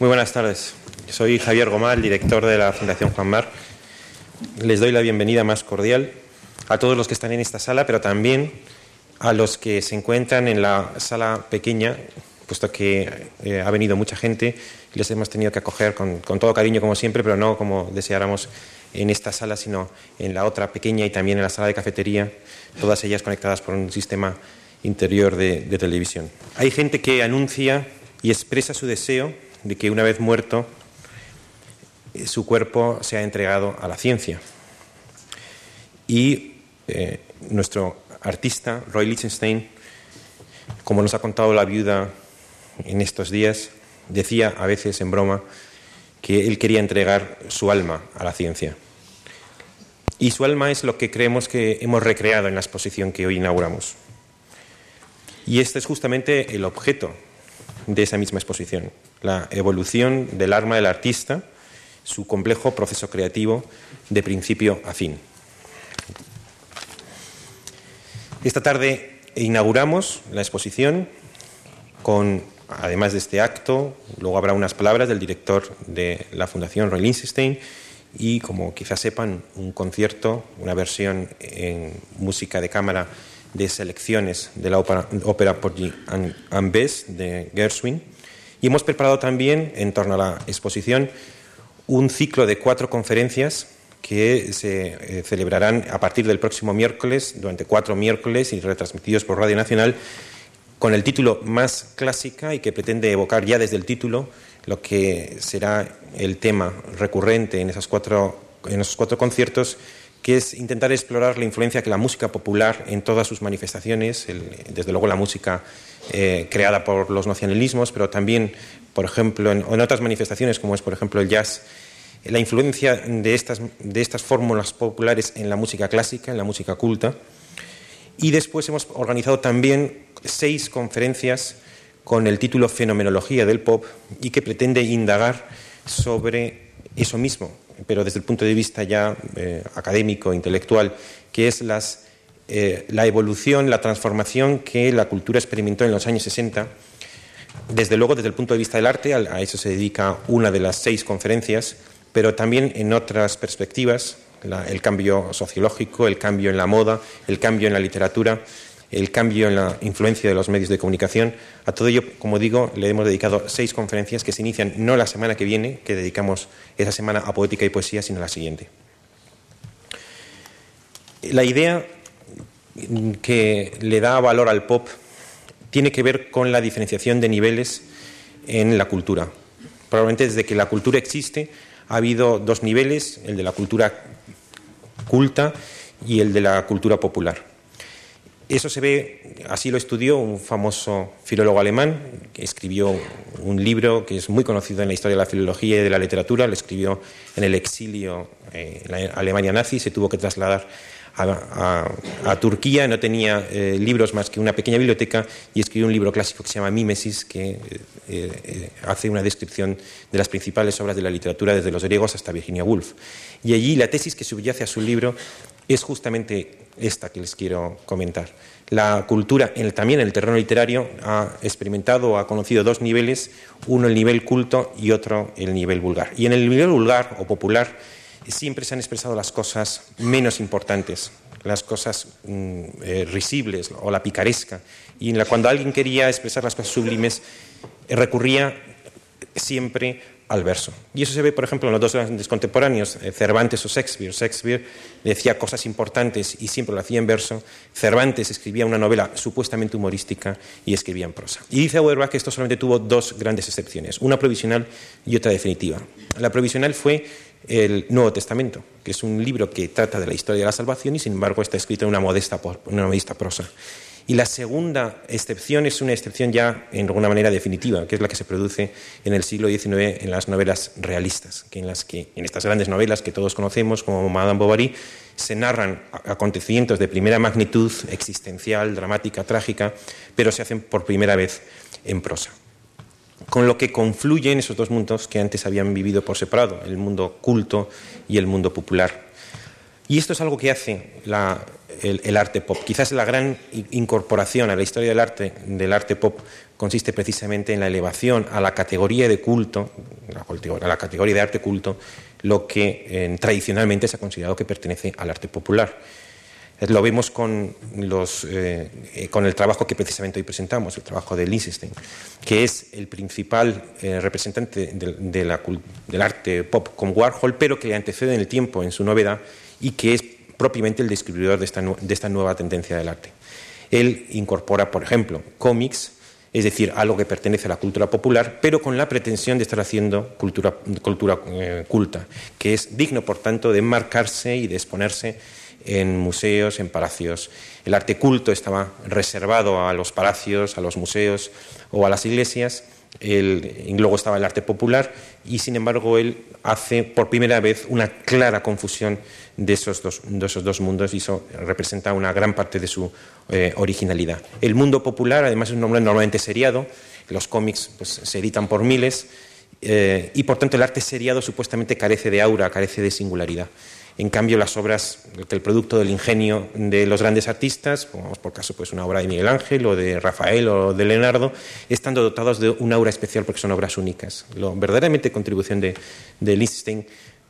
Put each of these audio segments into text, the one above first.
Muy buenas tardes. Soy Javier Gomal, director de la Fundación Juan Mar. Les doy la bienvenida más cordial a todos los que están en esta sala, pero también a los que se encuentran en la sala pequeña, puesto que eh, ha venido mucha gente y les hemos tenido que acoger con, todo cariño, como siempre, pero no como deseáramos en esta sala, sino en la otra pequeña y también en la sala de cafetería, todas ellas conectadas por un sistema interior de, de televisión. Hay gente que anuncia y expresa su deseo de que una vez muerto eh, su cuerpo sea entregado a la ciencia. Y eh, nuestro artista, Roy Lichtenstein, como nos ha contado la viuda en estos días, decía a veces en broma que él quería entregar su alma a la ciencia. Y su alma es lo que creemos que hemos recreado en la exposición que hoy inauguramos. Y este es justamente el objeto de esa misma exposición, la evolución del arma del artista, su complejo proceso creativo de principio a fin. Esta tarde inauguramos la exposición con, además de este acto, luego habrá unas palabras del director de la Fundación Roy Lichtenstein y, como quizás sepan, un concierto, una versión en música de cámara de selecciones de la ópera, ópera Porgy de Gershwin. Y hemos preparado también, en torno a la exposición, un ciclo de cuatro conferencias que se eh, celebrarán a partir del próximo miércoles, durante cuatro miércoles y retransmitidos por Radio Nacional, con el título más clásica y que pretende evocar ya desde el título lo que será el tema recurrente en, esas cuatro, en esos cuatro conciertos que es intentar explorar la influencia que la música popular en todas sus manifestaciones, desde luego la música eh, creada por los nacionalismos, pero también, por ejemplo, en, en, otras manifestaciones como es, por ejemplo, el jazz, la influencia de estas, de estas fórmulas populares en la música clásica, en la música culta. Y después hemos organizado también seis conferencias con el título Fenomenología del Pop y que pretende indagar sobre eso mismo, pero desde el punto de vista ya eh, académico, intelectual, que es eh, la evolución, la transformación que la cultura experimentó en los años 60. Desde luego, desde el punto de vista del arte, a eso se dedica una de las seis conferencias, pero también en otras perspectivas, el cambio sociológico, el cambio en la moda, el cambio en la literatura, el cambio en la influencia de los medios de comunicación. A todo ello, como digo, le hemos dedicado seis conferencias que se inician no la semana que viene, que dedicamos esa semana a poética y poesía, sino la siguiente. La idea que le da valor al pop tiene que ver con la diferenciación de niveles en la cultura. Probablemente desde que la cultura existe ha habido dos niveles, el de la cultura culta y el de la cultura popular. Eso se ve, así lo estudió un famoso filólogo alemán que escribió un libro que es muy conocido en la historia de la filología y de la literatura. Lo escribió en el exilio eh, en la Alemania nazi, se tuvo que trasladar a, Turquía, no tenía eh, libros más que una pequeña biblioteca y escribió un libro clásico que se llama Mímesis, que eh, hace una descripción de las principales obras de la literatura desde los griegos hasta Virginia Woolf. Y allí la tesis que subyace a su libro es justamente esta que les quiero comentar. La cultura, en el, también en el terreno literario, ha experimentado o ha conocido dos niveles, uno el nivel culto y otro el nivel vulgar. Y en el nivel vulgar o popular siempre se han expresado las cosas menos importantes, las cosas mm, eh, risibles o la picaresca. Y cuando alguien quería expresar las cosas sublimes, eh, recurría siempre al verso. Y eso se ve, por ejemplo, en los dos grandes contemporáneos, eh, Cervantes o Shakespeare. Shakespeare decía cosas importantes y siempre lo hacía en verso. Cervantes escribía una novela supuestamente humorística y escribía en prosa. Y dice Auerbach que esto solamente tuvo dos grandes excepciones, una provisional y otra definitiva. La provisional fue el Nuevo Testamento, que es un libro que trata de la historia de la salvación y sin embargo está escrito en una modesta, una modesta prosa. Y la segunda excepción es una excepción ya en alguna manera definitiva, que es la que se produce en el siglo XIX en las novelas realistas, que en las que en estas grandes novelas que todos conocemos como Madame Bovary se narran acontecimientos de primera magnitud existencial, dramática, trágica, pero se hacen por primera vez en prosa. Con lo que confluyen esos dos mundos que antes habían vivido por separado, el mundo culto y el mundo popular. Y esto es algo que hace el, arte pop. Quizás la gran incorporación a la historia del arte, del arte pop consiste precisamente en la elevación a la categoría de culto, a la categoría de arte culto, lo que eh, tradicionalmente se ha considerado que pertenece al arte popular. Lo vemos eh, eh, con el trabajo que precisamente hoy presentamos, el trabajo de Lichtenstein, que es el principal eh, representante del arte pop con Warhol, pero que le antecede en el tiempo en su novedad y que es propiamente el descubridor de esta, de esta nueva tendencia del arte. Él incorpora, por ejemplo, cómics, es decir, algo que pertenece a la cultura popular, pero con la pretensión de estar haciendo cultura, cultura culta, que es digno, por tanto, de enmarcarse y de exponerse en museos, en palacios. El arte culto estaba reservado a los palacios, a los museos o a las iglesias. y luego estaba el arte popular y sin embargo él hace por primera vez una clara confusión de esos dos, esos dos mundos y eso representa una gran parte de su eh, originalidad. El mundo popular además es un nombre normalmente seriado, los cómics pues, se editan por miles eh, y por tanto el arte seriado supuestamente carece de aura, carece de singularidad. En cambio, las obras, el producto del ingenio de los grandes artistas, pongamos por caso pues una obra de Miguel Ángel o de Rafael o de Leonardo, están dotados de una aura especial porque son obras únicas. Lo verdaderamente contribución de, de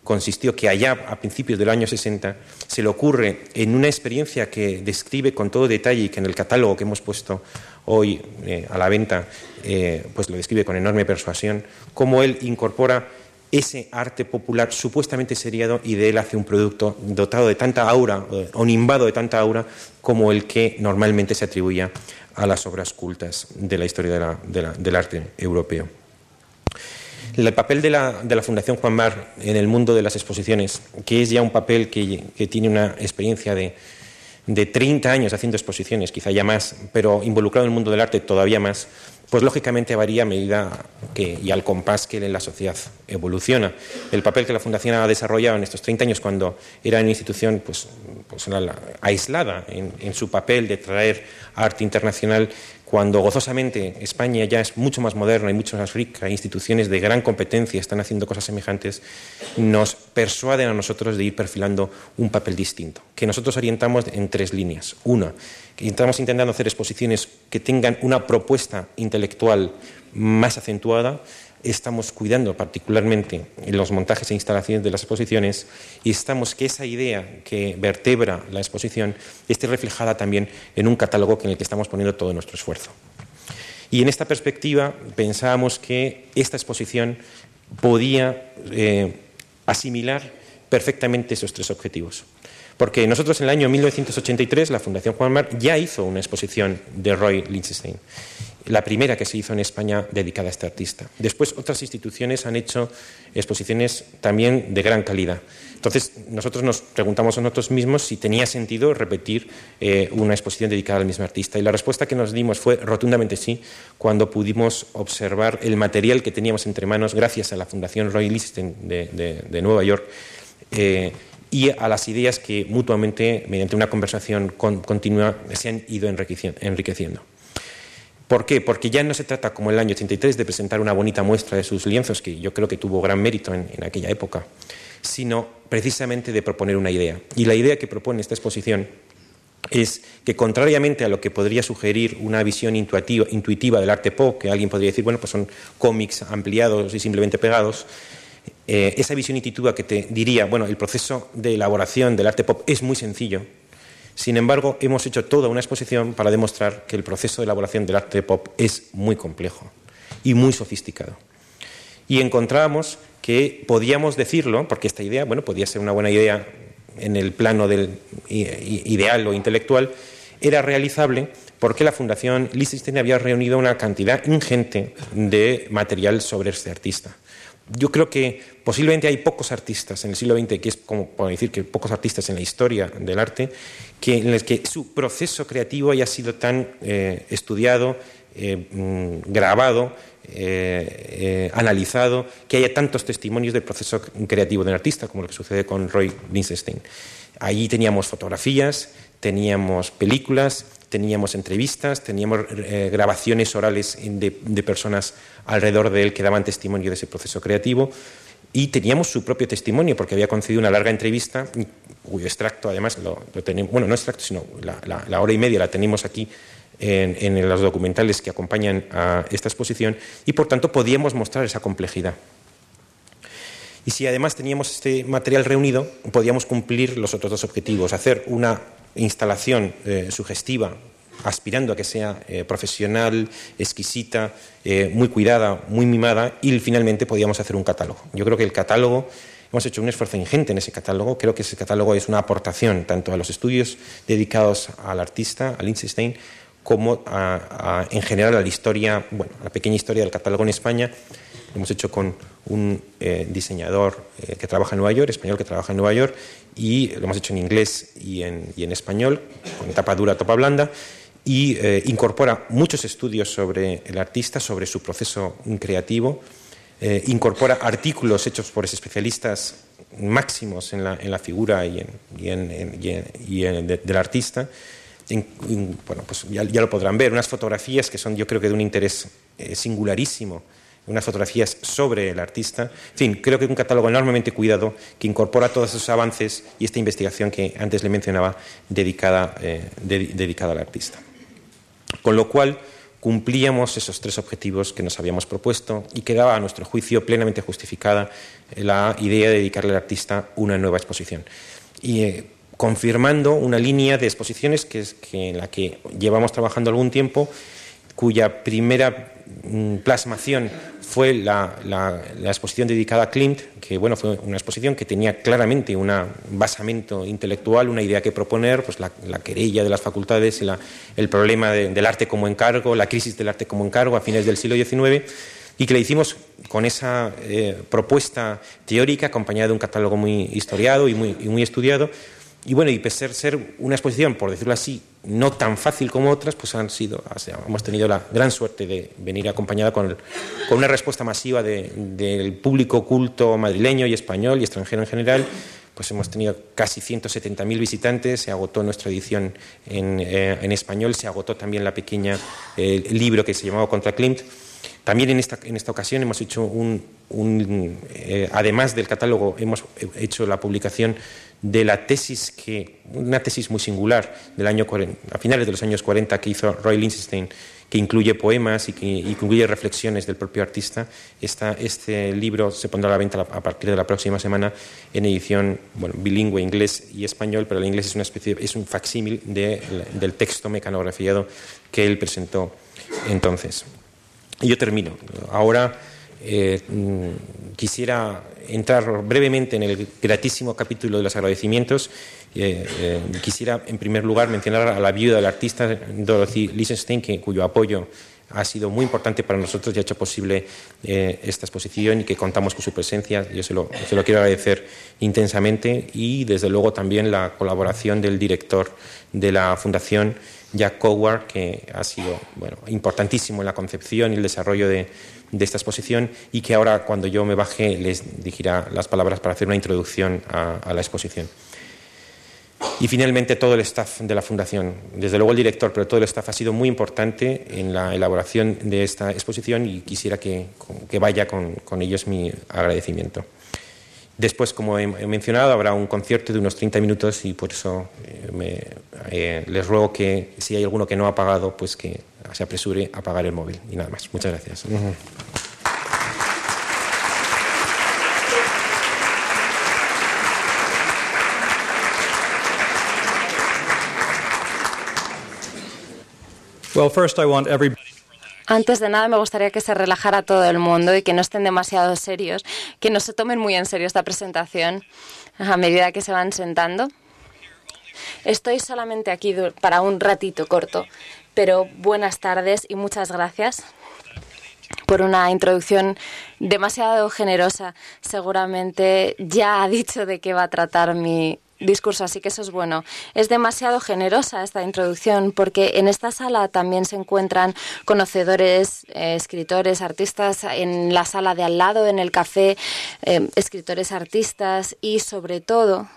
consistió que allá a principios del año 60 se le ocurre en una experiencia que describe con todo detalle y que en el catálogo que hemos puesto hoy eh, a la venta eh, pues lo describe con enorme persuasión, cómo él incorpora ese arte popular supuestamente seriado y de él hace un producto dotado de tanta aura o nimbado de tanta aura como el que normalmente se atribuía a las obras cultas de la historia del arte europeo. El papel de la, Fundación Juan Mar en el mundo de las exposiciones, que es ya un papel que, tiene una experiencia de, de 30 años haciendo exposiciones, quizá ya más, pero involucrado en el mundo del arte todavía más, pues lógicamente varía a medida y al compás que la sociedad evoluciona. El papel que la Fundación ha desarrollado en estos 30 años, cuando era una institución pues aislada en, en, su papel de traer arte internacional, cuando gozosamente España ya es mucho más moderna y mucho más rica, instituciones de gran competencia están haciendo cosas semejantes, nos persuaden a nosotros de ir perfilando un papel distinto, que nosotros orientamos en tres líneas. Una, que estamos intentando hacer exposiciones que tengan una propuesta intelectual más acentuada, estamos cuidando particularmente en los montajes e instalaciones de las exposiciones y estamos que esa idea que vertebra la exposición esté reflejada también en un catálogo en el que estamos poniendo todo nuestro esfuerzo. Y en esta perspectiva pensábamos que esta exposición podía eh, asimilar perfectamente esos tres objetivos. Porque nosotros en el año 1983, la Fundación Juan Mar ya hizo una exposición de Roy Lichtenstein la primera que se hizo en España dedicada a este artista. Después otras instituciones han hecho exposiciones también de gran calidad. Entonces nosotros nos preguntamos a nosotros mismos si tenía sentido repetir eh, una exposición dedicada al mismo artista y la respuesta que nos dimos fue rotundamente sí cuando pudimos observar el material que teníamos entre manos gracias a la Fundación Roy Lichtenstein de, Nueva York. Eh, y a las ideas que mutuamente, mediante una conversación continua, se han ido enriqueciendo. ¿Por qué? Porque ya no se trata, como en el año 83, de presentar una bonita muestra de sus lienzos, que yo creo que tuvo gran mérito en, aquella época, sino precisamente de proponer una idea. Y la idea que propone esta exposición es que, contrariamente a lo que podría sugerir una visión intuitiva, del arte pop, que alguien podría decir, bueno, pues son cómics ampliados y simplemente pegados, eh, esa visión intuitiva que te diría, bueno, el proceso de elaboración del arte pop es muy sencillo, sin embargo, hemos hecho toda una exposición para demostrar que el proceso de elaboración del arte pop es muy complejo y muy sofisticado. Y encontramos que podíamos decirlo, porque esta idea, bueno, podía ser una buena idea en el plano del ideal o intelectual, era realizable porque la Fundación Liechtenstein había reunido una cantidad ingente de material sobre este artista yo creo que posiblemente hay pocos artistas en el siglo XX, que es como decir que pocos artistas en la historia del arte, que, en los que su proceso creativo haya sido tan eh, estudiado, eh, mm, grabado, eh, analizado, que haya tantos testimonios del proceso creativo del artista, como lo que sucede con Roy Lichtenstein. Allí teníamos fotografías, teníamos películas, teníamos entrevistas, teníamos eh, grabaciones orales de, personas alrededor de él que daban testimonio de ese proceso creativo y teníamos su propio testimonio porque había concedido una larga entrevista cuyo extracto además lo, tenemos, bueno, no extracto, sino la, hora y media la tenemos aquí en, en, los documentales que acompañan a esta exposición y por tanto podíamos mostrar esa complejidad. Y si además teníamos este material reunido, podíamos cumplir los otros dos objetivos, hacer una instalación eh, sugestiva, aspirando a que sea eh, profesional, exquisita, eh, muy cuidada, muy mimada, y finalmente podíamos hacer un catálogo. Yo creo que el catálogo, hemos hecho un esfuerzo ingente en ese catálogo, creo que ese catálogo es una aportación tanto a los estudios dedicados al artista, a Liechtenstein, como en general a la historia, bueno, a la pequeña historia del catálogo en España. Lo hemos hecho con un diseñador que trabaja en Nueva York, español que trabaja en Nueva York, y lo hemos hecho en inglés y en, y español, con tapa dura, tapa blanda, y eh, incorpora muchos estudios sobre el artista, sobre su proceso creativo, eh, incorpora artículos hechos por especialistas máximos en la, figura y, en, y en, del artista. bueno, pues ya, lo podrán ver, unas fotografías que son yo creo que de un interés eh, singularísimo unas fotografías sobre el artista. En fin, creo que es un catálogo enormemente cuidado que incorpora todos esos avances y esta investigación que antes le mencionaba dedicada, eh, dedicada al artista. Con lo cual, cumplíamos esos tres objetivos que nos habíamos propuesto y quedaba, a nuestro juicio, plenamente justificada la idea de dedicarle al artista una nueva exposición. Y eh, confirmando una línea de exposiciones que, es, que en la que llevamos trabajando algún tiempo, cuya primera plasmación fue la, exposición dedicada a Klimt, que bueno, fue una exposición que tenía claramente un basamento intelectual, una idea que proponer, pues la, querella de las facultades, el problema del arte como encargo, la crisis del arte como encargo a fines del siglo XIX, y que le hicimos con esa eh, propuesta teórica acompañada de un catálogo muy historiado y muy, y muy estudiado, y bueno, y pese a ser una exposición, por decirlo así, no tan fácil como otras, pues han sido, hemos tenido la gran suerte de venir acompañada con, una respuesta masiva del público culto madrileño y español y extranjero en general. Pues hemos tenido casi 170.000 visitantes, se agotó nuestra edición en, eh, español, se agotó también la pequeña eh, libro que se llamaba Contra Klimt. También en esta, en esta ocasión hemos hecho un, eh, además del catálogo, hemos hecho la publicación de la tesis que, una tesis muy singular del año a finales de los años 40 que hizo Roy Lichtenstein, que incluye poemas y que incluye reflexiones del propio artista. este libro se pondrá a la venta a partir de la próxima semana en edición bilingüe, inglés y español, pero el inglés es una especie, es un facsímil de, del texto mecanografiado que él presentó entonces. Y yo termino. Ahora eh, mm, quisiera entrar brevemente en el gratísimo capítulo de los agradecimientos. Eh, eh, quisiera, en primer lugar, mencionar a la viuda del artista Dorothy Lichtenstein, que, cuyo apoyo ha sido muy importante para nosotros y ha hecho posible esta exposición y que contamos con su presencia. Yo se lo, se lo, quiero agradecer intensamente y, desde luego, también la colaboración del director de la Fundación, Jack Coward, que ha sido importantísimo en la concepción y el desarrollo de, de esta exposición y que ahora cuando yo me baje les dirigirá las palabras para hacer una introducción a, la exposición. Y finalmente todo el staff de la Fundación, desde luego el director, pero todo el staff ha sido muy importante en la elaboración de esta exposición y quisiera que, que vaya con, con, ellos mi agradecimiento. Después, como he mencionado, habrá un concierto de unos 30 minutos y por eso eh, eh, les ruego que si hay alguno que no ha pagado, pues que se apresure a pagar el móvil. Y nada más. Muchas gracias. Antes de nada, me gustaría que se relajara todo el mundo y que no estén demasiado serios, que no se tomen muy en serio esta presentación a medida que se van sentando. Estoy solamente aquí para un ratito corto pero buenas tardes y muchas gracias por una introducción demasiado generosa. Seguramente ya ha dicho de qué va a tratar mi discurso, así que eso es bueno. Es demasiado generosa esta introducción porque en esta sala también se encuentran conocedores, eh, escritores, artistas, en la sala de al lado, en el café, eh, escritores, artistas y sobre todo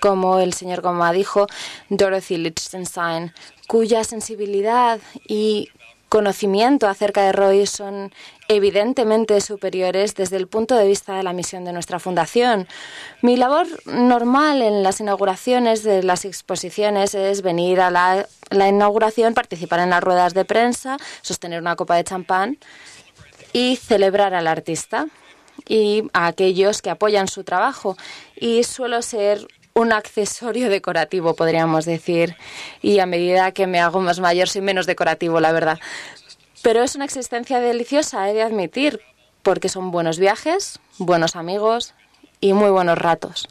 como el señor Goma dijo, Dorothy Lichtenstein, cuya sensibilidad y conocimiento acerca de Roy son evidentemente superiores desde el punto de vista de la misión de nuestra fundación. Mi labor normal en las inauguraciones de las exposiciones es venir a la, la inauguración, participar en las ruedas de prensa, sostener una copa de champán y celebrar al artista y a aquellos que apoyan su trabajo. Y suelo ser un accesorio decorativo, podríamos decir. Y a medida que me hago más mayor, soy menos decorativo, la verdad. Pero es una existencia deliciosa, he de admitir, porque son buenos viajes, buenos amigos y muy buenos ratos.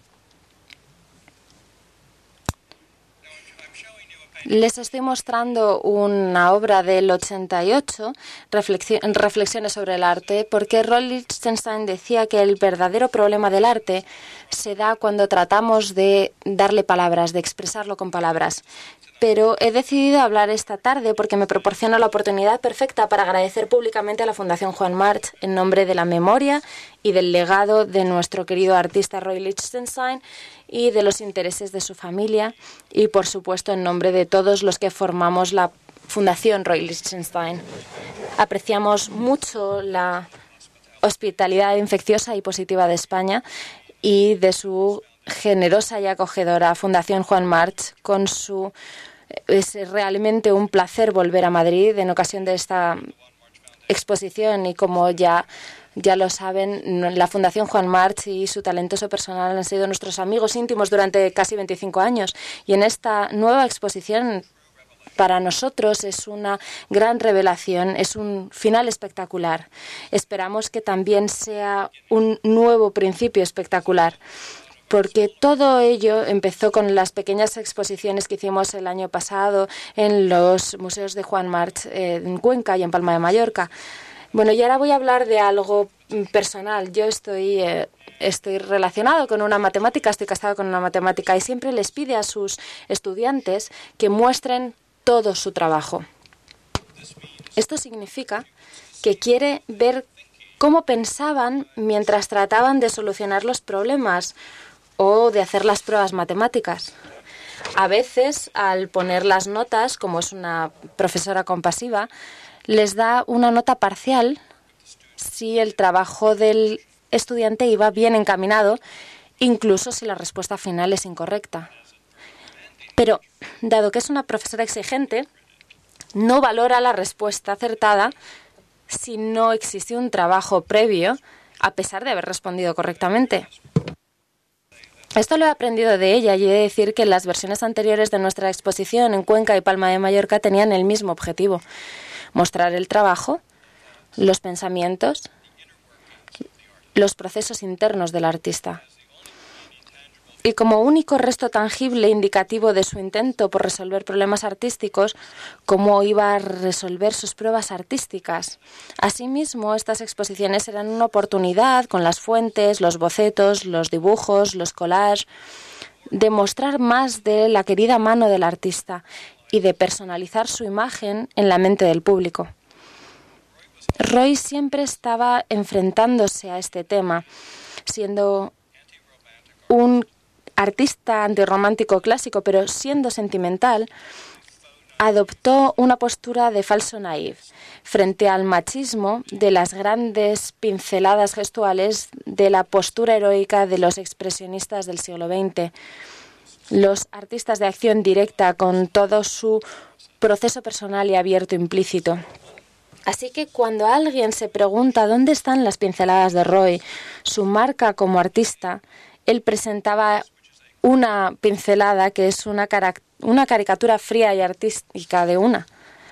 Les estoy mostrando una obra del 88, Reflexiones sobre el arte, porque Lichtenstein decía que el verdadero problema del arte se da cuando tratamos de darle palabras, de expresarlo con palabras pero he decidido hablar esta tarde porque me proporciona la oportunidad perfecta para agradecer públicamente a la Fundación Juan March en nombre de la memoria y del legado de nuestro querido artista Roy Lichtenstein y de los intereses de su familia y, por supuesto, en nombre de todos los que formamos la Fundación Roy Lichtenstein. Apreciamos mucho la hospitalidad infecciosa y positiva de España y de su generosa y acogedora Fundación Juan March con su es realmente un placer volver a Madrid en ocasión de esta exposición y como ya ya lo saben, la Fundación Juan March y su talentoso personal han sido nuestros amigos íntimos durante casi 25 años. Y en esta nueva exposición, para nosotros es una gran revelación, es un final espectacular. Esperamos que también sea un nuevo principio espectacular porque todo ello empezó con las pequeñas exposiciones que hicimos el año pasado en los museos de Juan March eh, en Cuenca y en Palma de Mallorca. Bueno, y ahora voy a hablar de algo personal. Yo estoy, eh, estoy relacionado con una matemática, estoy casado con una matemática y siempre les pide a sus estudiantes que muestren todo su trabajo. Esto significa que quiere ver cómo pensaban mientras trataban de solucionar los problemas o de hacer las pruebas matemáticas. A veces, al poner las notas, como es una profesora compasiva, les da una nota parcial si el trabajo del estudiante iba bien encaminado, incluso si la respuesta final es incorrecta. Pero, dado que es una profesora exigente, no valora la respuesta acertada si no existe un trabajo previo, a pesar de haber respondido correctamente. Esto lo he aprendido de ella y he de decir que las versiones anteriores de nuestra exposición en Cuenca y Palma de Mallorca tenían el mismo objetivo, mostrar el trabajo, los pensamientos, los procesos internos del artista y como único resto tangible indicativo de su intento por resolver problemas artísticos, cómo iba a resolver sus pruebas artísticas. Asimismo, estas exposiciones eran una oportunidad con las fuentes, los bocetos, los dibujos, los collages, de mostrar más de la querida mano del artista y de personalizar su imagen en la mente del público. Roy siempre estaba enfrentándose a este tema, siendo un artista antirromántico clásico, pero siendo sentimental, adoptó una postura de falso naïf frente al machismo de las grandes pinceladas gestuales de la postura heroica de los expresionistas del siglo XX. Los artistas de acción directa con todo su proceso personal y abierto implícito. Así que cuando alguien se pregunta dónde están las pinceladas de Roy, su marca como artista, él presentaba una pincelada que es una, una caricatura fría y artística de una.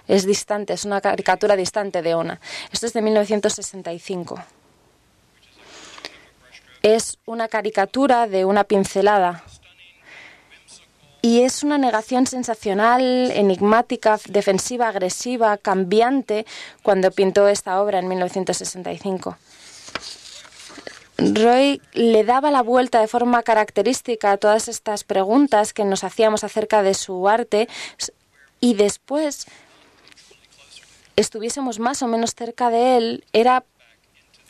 Es distante, es una caricatura distante de una. Esto es de 1965. Es una caricatura de una pincelada. Y es una negación sensacional, enigmática, defensiva, agresiva, cambiante, cuando pintó esta obra en 1965. Roy le daba la vuelta de forma característica a todas estas preguntas que nos hacíamos acerca de su arte y después estuviésemos más o menos cerca de él, era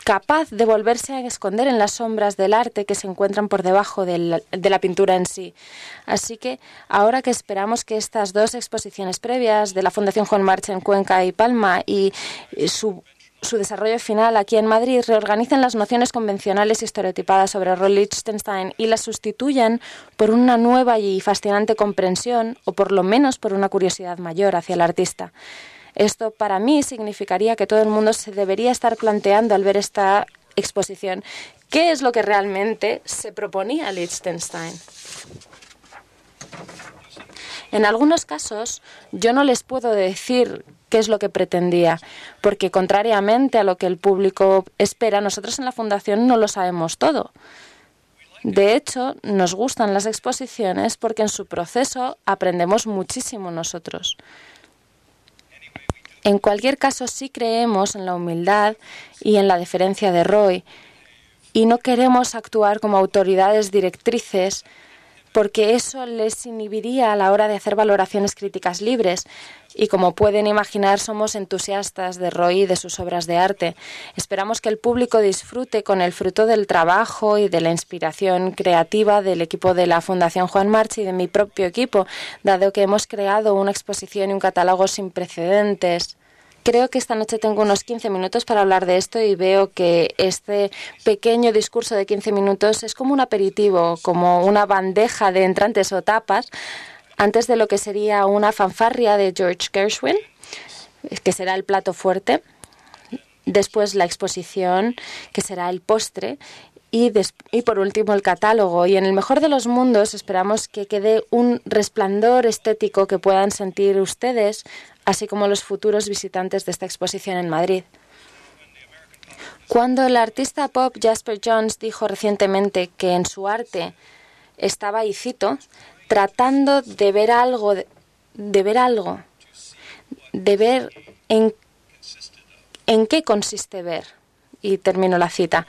capaz de volverse a esconder en las sombras del arte que se encuentran por debajo de la, de la, pintura en sí. Así que ahora que esperamos que estas dos exposiciones previas de la Fundación Juan March en Cuenca y Palma y su su desarrollo final aquí en Madrid reorganicen las nociones convencionales y estereotipadas sobre Roy Lichtenstein y las sustituyan por una nueva y fascinante comprensión o por lo menos por una curiosidad mayor hacia el artista. Esto para mí significaría que todo el mundo se debería estar planteando al ver esta exposición qué es lo que realmente se proponía Lichtenstein. En algunos casos yo no les puedo decir qué es lo que pretendía, porque contrariamente a lo que el público espera, nosotros en la Fundación no lo sabemos todo. De hecho, nos gustan las exposiciones porque en su proceso aprendemos muchísimo nosotros. En cualquier caso, sí creemos en la humildad y en la deferencia de Roy y no queremos actuar como autoridades directrices porque eso les inhibiría a la hora de hacer valoraciones críticas libres. Y como pueden imaginar, somos entusiastas de Roy y de sus obras de arte. Esperamos que el público disfrute con el fruto del trabajo y de la inspiración creativa del equipo de la Fundación Juan March y de mi propio equipo, dado que hemos creado una exposición y un catálogo sin precedentes. Creo que esta noche tengo unos 15 minutos para hablar de esto y veo que este pequeño discurso de 15 minutos es como un aperitivo, como una bandeja de entrantes o tapas antes de lo que sería una fanfarria de George Gershwin, que será el plato fuerte, después la exposición, que será el postre, y, y, por último el catálogo. Y en el mejor de los mundos esperamos que quede un resplandor estético que puedan sentir ustedes así como los futuros visitantes de esta exposición en Madrid. Cuando el artista pop Jasper Jones dijo recientemente que en su arte estaba, y cito, tratando de ver algo, de, ver algo, de ver en, en qué consiste ver, y termino la cita,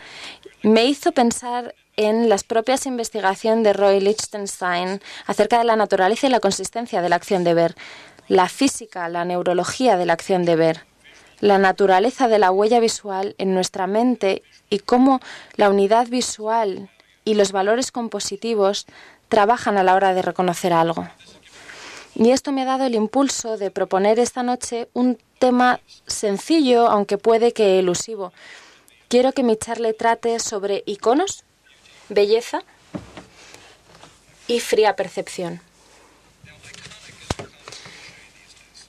me hizo pensar en las propias investigaciones de Roy Lichtenstein acerca de la naturaleza y la consistencia de la acción de ver la física, la neurología de la acción de ver, la naturaleza de la huella visual en nuestra mente y cómo la unidad visual y los valores compositivos trabajan a la hora de reconocer algo. Y esto me ha dado el impulso de proponer esta noche un tema sencillo, aunque puede que elusivo. Quiero que mi charla trate sobre iconos, belleza y fría percepción.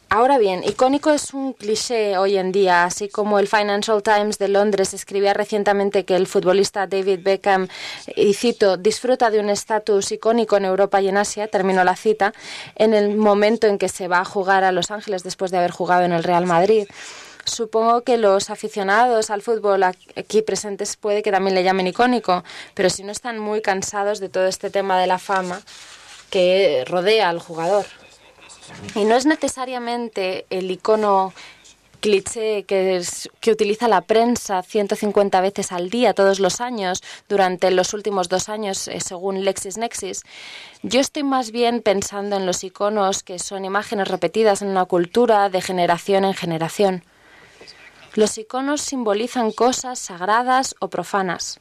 Ahora bien, icónico es un cliché hoy en día, así como el Financial Times de Londres escribía recientemente que el futbolista David Beckham, y cito, disfruta de un estatus icónico en Europa y en Asia, terminó la cita, en el momento en que se va a jugar a Los Ángeles después de haber jugado en el Real Madrid. Supongo que los aficionados al fútbol aquí presentes puede que también le llamen icónico, pero si no están muy cansados de todo este tema de la fama que rodea al jugador. Y no es necesariamente el icono cliché que, utiliza la prensa 150 veces al día todos los años durante los últimos dos años eh, según LexisNexis. Yo estoy más bien pensando en los iconos que son imágenes repetidas en una cultura de generación en generación. Los iconos simbolizan cosas sagradas o profanas,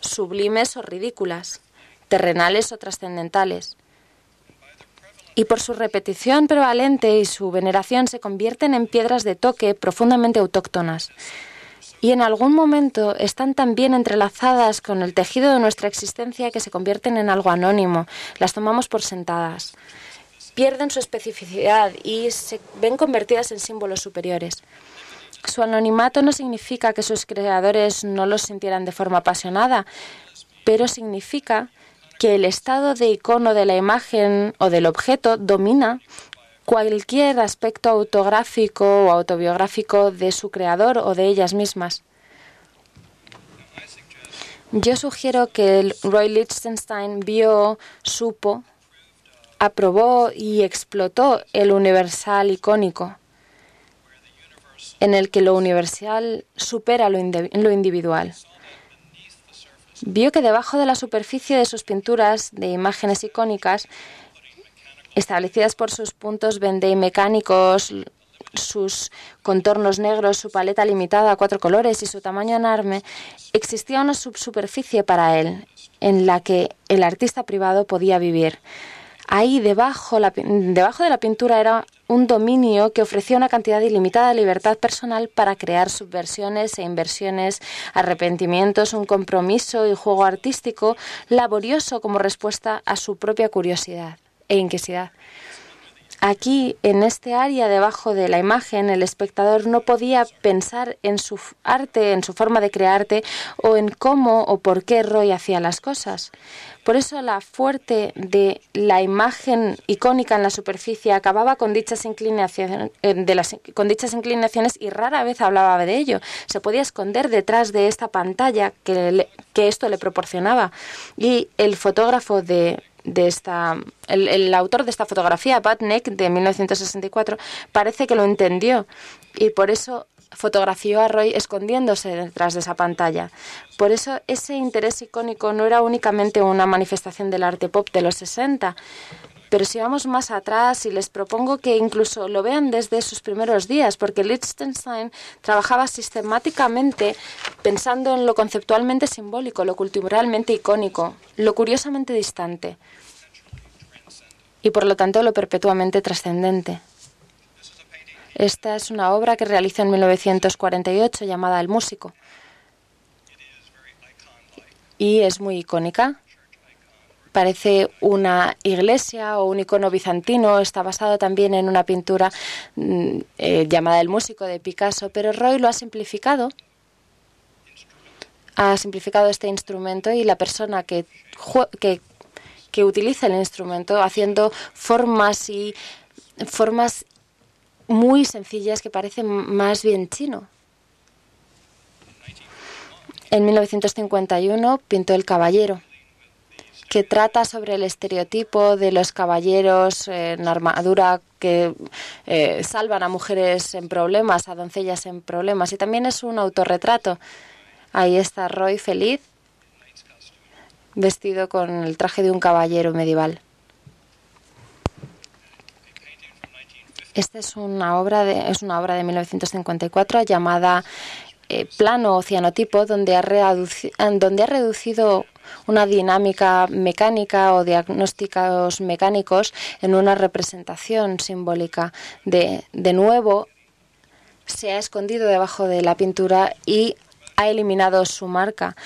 sublimes o ridículas, terrenales o trascendentales y por su repetición prevalente y su veneración se convierten en piedras de toque profundamente autóctonas. Y en algún momento están tan bien entrelazadas con el tejido de nuestra existencia que se convierten en algo anónimo, las tomamos por sentadas. Pierden su especificidad y se ven convertidas en símbolos superiores. Su anonimato no significa que sus creadores no los sintieran de forma apasionada, pero significa que el estado de icono de la imagen o del objeto domina cualquier aspecto autográfico o autobiográfico de su creador o de ellas mismas. Yo sugiero que Roy Lichtenstein vio, supo, aprobó y explotó el universal icónico, en el que lo universal supera lo, individual vio que debajo de la superficie de sus pinturas de imágenes icónicas, establecidas por sus puntos Vendée mecánicos, sus contornos negros, su paleta limitada a cuatro colores y su tamaño enorme, existía una subsuperficie para él en la que el artista privado podía vivir. Ahí debajo, debajo de la pintura era un dominio que ofrecía una cantidad ilimitada de libertad personal para crear subversiones e inversiones, arrepentimientos, un compromiso y juego artístico laborioso como respuesta a su propia curiosidad e inquiesidad. Aquí, en este área debajo de la imagen, el espectador no podía pensar en su arte, en su forma de crearte o en cómo o por qué Roy hacía las cosas. Por eso la fuerte de la imagen icónica en la superficie acababa con dichas inclinaciones, eh, con dichas inclinaciones y rara vez hablaba de ello. Se podía esconder detrás de esta pantalla que, que esto le proporcionaba. Y el fotógrafo de de esta, el, autor de esta fotografía, Batnek, de 1964, parece que lo entendió y por eso fotografió a Roy escondiéndose detrás de esa pantalla. Por eso ese interés icónico no era únicamente una manifestación del arte pop de los 60, pero si vamos más atrás y les propongo que incluso lo vean desde sus primeros días, porque Liechtenstein trabajaba sistemáticamente pensando en lo conceptualmente simbólico, lo culturalmente icónico, lo curiosamente distante y por lo tanto lo perpetuamente trascendente. Esta es una obra que realizó en 1948 llamada El músico y es muy icónica. Parece una iglesia o un icono bizantino. Está basado también en una pintura mm, eh, llamada El músico de Picasso, pero Roy lo ha simplificado. Ha simplificado este instrumento y la persona que, que que utiliza el instrumento haciendo formas y formas muy sencillas que parecen más bien chino. En 1951 pintó El Caballero, que trata sobre el estereotipo de los caballeros en armadura que eh, salvan a mujeres en problemas, a doncellas en problemas. Y también es un autorretrato. Ahí está Roy feliz vestido con el traje de un caballero medieval. Esta es una obra de, es una obra de 1954 llamada eh, Plano Oceanotipo, donde ha, donde ha reducido una dinámica mecánica o diagnósticos mecánicos en una representación simbólica. De, de nuevo, se ha escondido debajo de la pintura y ha eliminado su marca.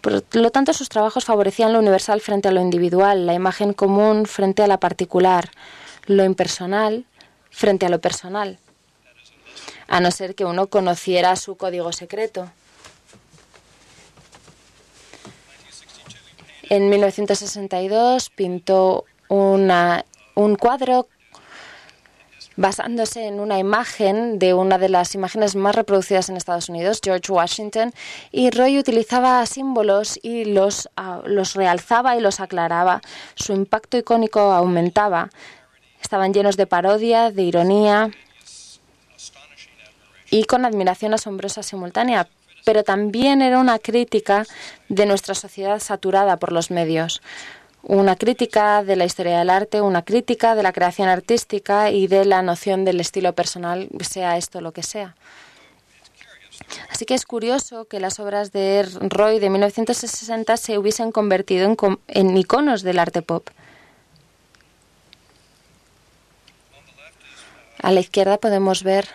Por lo tanto, sus trabajos favorecían lo universal frente a lo individual, la imagen común frente a la particular, lo impersonal frente a lo personal, a no ser que uno conociera su código secreto. En 1962 pintó un cuadro basándose en una imagen de una de las imágenes más reproducidas en Estados Unidos, George Washington, y Roy utilizaba símbolos y los, ah, los realzaba y los aclaraba. Su impacto icónico aumentaba. Estaban llenos de parodia, de ironía y con admiración asombrosa simultánea, pero también era una crítica de nuestra sociedad saturada por los medios una crítica de la historia del arte, una crítica de la creación artística y de la noción del estilo personal, sea esto lo que sea. Así que es curioso que las obras de Roy de 1960 se hubiesen convertido en, en iconos del arte pop. A la izquierda podemos ver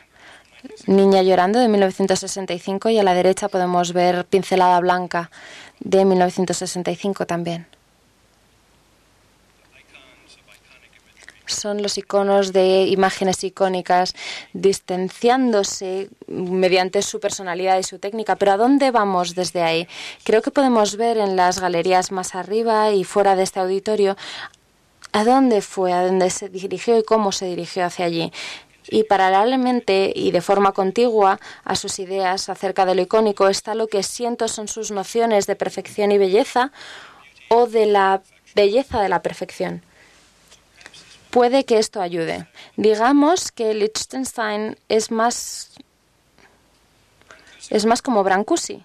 Niña llorando de 1965 y a la derecha podemos ver Pincelada blanca de 1965 también. son los iconos de imágenes icónicas, distanciándose mediante su personalidad y su técnica. Pero ¿a dónde vamos desde ahí? Creo que podemos ver en las galerías más arriba y fuera de este auditorio a dónde fue, a dónde se dirigió y cómo se dirigió hacia allí. Y paralelamente y de forma contigua a sus ideas acerca de lo icónico está lo que siento son sus nociones de perfección y belleza o de la belleza de la perfección puede que esto ayude. Digamos que Liechtenstein es más es más como Brancusi.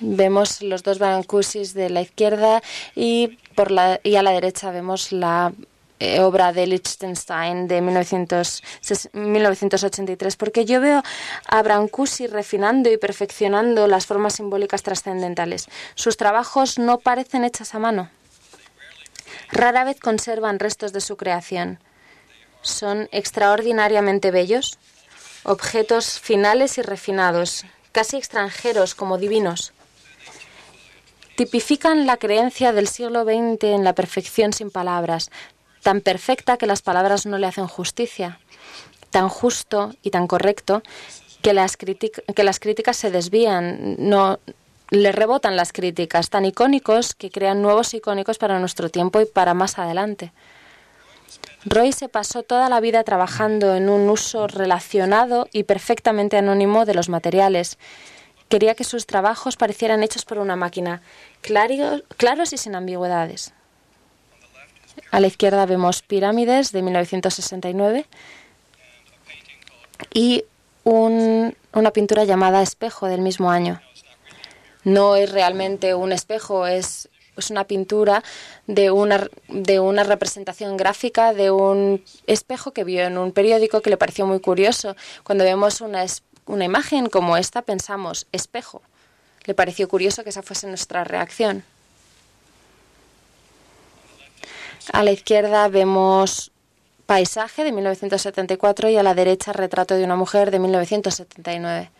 Vemos los dos Brancusis de la izquierda y por la y a la derecha vemos la eh, obra de Liechtenstein de 1983, porque yo veo a Brancusi refinando y perfeccionando las formas simbólicas trascendentales. Sus trabajos no parecen hechas a mano. Rara vez conservan restos de su creación. Son extraordinariamente bellos, objetos finales y refinados, casi extranjeros como divinos. Tipifican la creencia del siglo XX en la perfección sin palabras, tan perfecta que las palabras no le hacen justicia, tan justo y tan correcto que las, que las críticas se desvían, no le rebotan las críticas, tan icónicos que crean nuevos icónicos para nuestro tiempo y para más adelante. Roy se pasó toda la vida trabajando en un uso relacionado y perfectamente anónimo de los materiales. Quería que sus trabajos parecieran hechos por una máquina, claros y sin ambigüedades. A la izquierda vemos Pirámides de 1969 y una pintura llamada Espejo del mismo año. No es realmente un espejo, es, es una pintura de una, representación gráfica de un espejo que vio en un periódico que le pareció muy curioso. Cuando vemos una, una imagen como esta pensamos espejo. Le pareció curioso que esa fuese nuestra reacción. A la izquierda vemos Paisaje de 1974 y a la derecha Retrato de una mujer de 1979.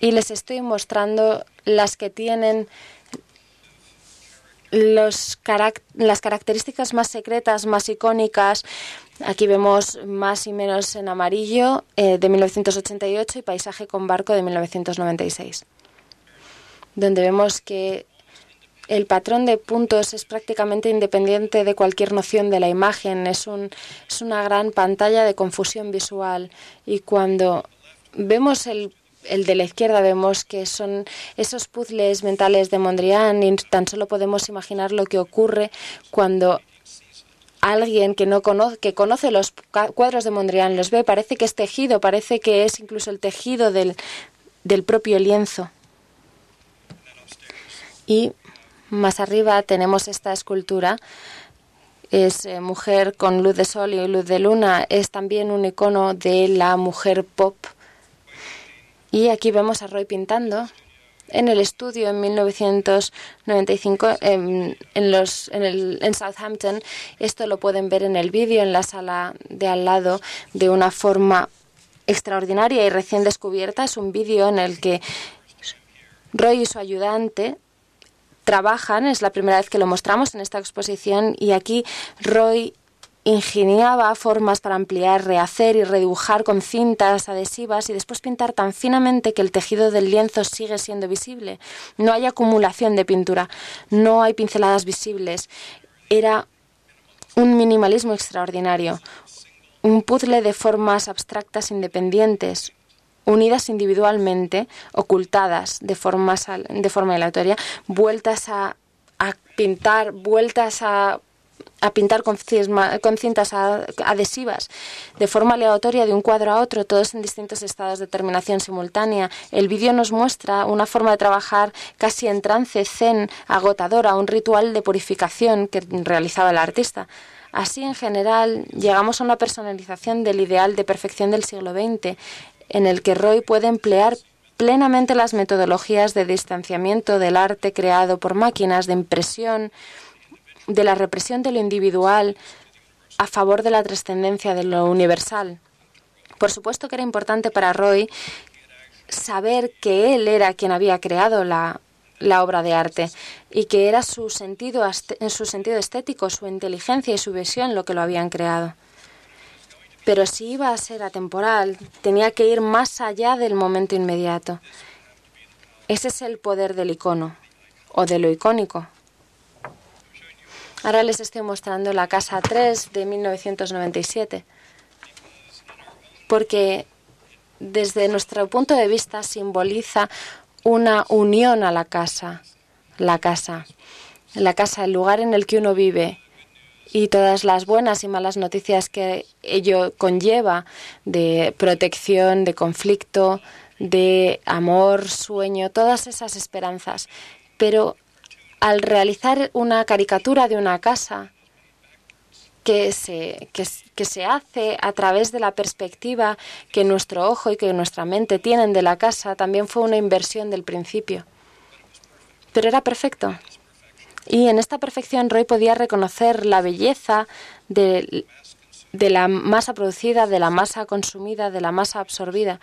Y les estoy mostrando las que tienen las características más secretas, más icónicas. Aquí vemos más y menos en amarillo eh, de 1988 y Paisaje con barco de 1996, donde vemos que el patrón de puntos es prácticamente independiente de cualquier noción de la imagen. Es, un, es una gran pantalla de confusión visual. Y cuando vemos el, de la izquierda, vemos que son esos puzzles mentales de Mondrian y tan solo podemos imaginar lo que ocurre cuando alguien que no conoce, que conoce los cuadros de Mondrian los ve, parece que es tejido, parece que es incluso el tejido del, del propio lienzo. Y más arriba tenemos esta escultura. Es eh, mujer con luz de sol y luz de luna. Es también un icono de la mujer pop. Y aquí vemos a Roy pintando en el estudio en 1995 en, los, en, el, en Southampton. Esto lo pueden ver en el vídeo en la sala de al lado de una forma extraordinaria y recién descubierta. Es un vídeo en el que Roy y su ayudante trabajan, es la primera vez que lo mostramos en esta exposición y aquí Roy ingeniaba formas para ampliar, rehacer y redibujar con cintas adhesivas y después pintar tan finamente que el tejido del lienzo sigue siendo visible. No hay acumulación de pintura, no hay pinceladas visibles. Era un minimalismo extraordinario, un puzzle de formas abstractas independientes, unidas individualmente, ocultadas de forma, de forma aleatoria, vueltas a, a pintar, vueltas a a pintar con, con, cintas adhesivas de forma aleatoria de un cuadro a otro, todos en distintos estados de terminación simultánea. El vídeo nos muestra una forma de trabajar casi en trance zen, agotadora, un ritual de purificación que realizaba el artista. Así, en general, llegamos a una personalización del ideal de perfección del siglo XX, en el que Roy puede emplear plenamente las metodologías de distanciamiento del arte creado por máquinas de impresión, de la represión de lo individual a favor de la trascendencia de lo universal. Por supuesto que era importante para Roy saber que él era quien había creado la, obra de arte y que era su sentido, su sentido estético, su inteligencia y su visión lo que lo habían creado. Pero si iba a ser atemporal, tenía que ir más allá del momento inmediato. Ese es el poder del icono o de lo icónico. Ahora les estoy mostrando la Casa 3 de 1997, porque desde nuestro punto de vista simboliza una unión a la casa, la casa, la casa, el lugar en el que uno vive, y todas las buenas y malas noticias que ello conlleva de protección, de conflicto, de amor, sueño, todas esas esperanzas. Pero al realizar una caricatura de una casa, que se, que, se hace a través de la perspectiva que nuestro ojo y que nuestra mente tienen de la casa también fue una inversión del principio. Pero era perfecto. Y en esta perfección Roy podía reconocer la belleza de, la masa producida, de la masa consumida, de la masa absorbida,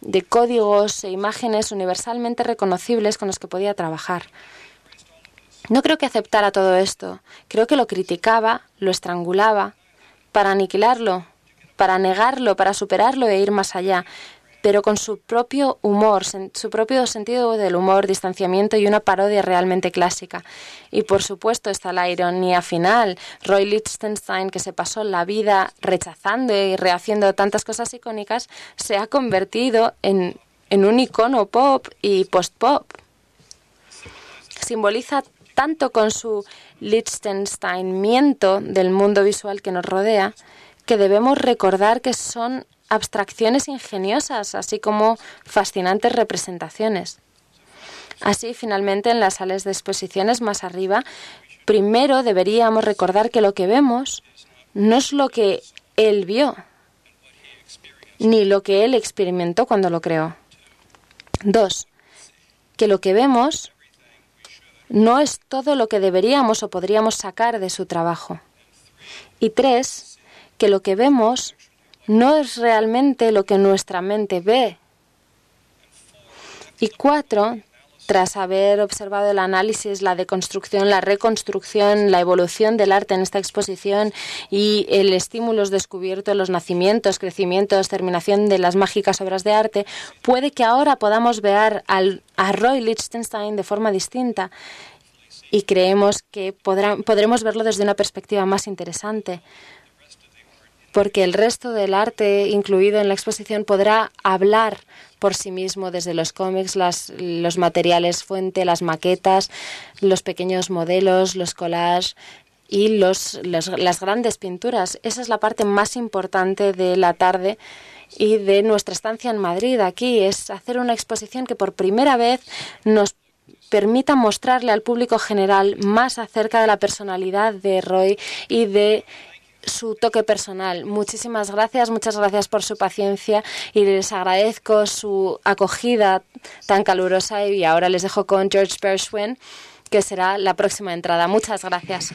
de códigos e imágenes universalmente reconocibles con los que podía trabajar. No creo que aceptara todo esto, creo que lo criticaba, lo estrangulaba, para aniquilarlo, para negarlo, para superarlo e ir más allá, pero con su propio humor, su propio sentido del humor, distanciamiento y una parodia realmente clásica. Y por supuesto está la ironía final. Roy Lichtenstein, que se pasó la vida rechazando y rehaciendo tantas cosas icónicas, se ha convertido en, un icono pop y post-pop. Simboliza tanto con su Lichtensteinmiento del mundo visual que nos rodea, que debemos recordar que son abstracciones ingeniosas, así como fascinantes representaciones. Así, finalmente, en las salas de exposiciones más arriba, primero deberíamos recordar que lo que vemos no es lo que él vio, ni lo que él experimentó cuando lo creó. Dos, que lo que vemos no es todo lo que deberíamos o podríamos sacar de su trabajo. Y tres, que lo que vemos no es realmente lo que nuestra mente ve. Y cuatro, tras haber observado el análisis, la deconstrucción, la reconstrucción, la evolución del arte en esta exposición y el estímulo descubierto, los nacimientos, crecimientos, terminación de las mágicas obras de arte, puede que ahora podamos ver al, a Roy Lichtenstein de forma distinta y creemos que podremos verlo desde una perspectiva más interesante porque el resto del arte incluido en la exposición podrá hablar por sí mismo desde los cómics, los materiales fuente, las maquetas, los pequeños modelos, los collages y los, las grandes pinturas. Esa es la parte más importante de la tarde y de nuestra estancia en Madrid aquí, es hacer una exposición que por primera vez nos permita mostrarle al público general más acerca de la personalidad de Roy y de su toque personal. Muchísimas gracias, muchas gracias por su paciencia y les agradezco su acogida tan calurosa y ahora les dejo con George Gershwin, que será la próxima entrada. Muchas gracias.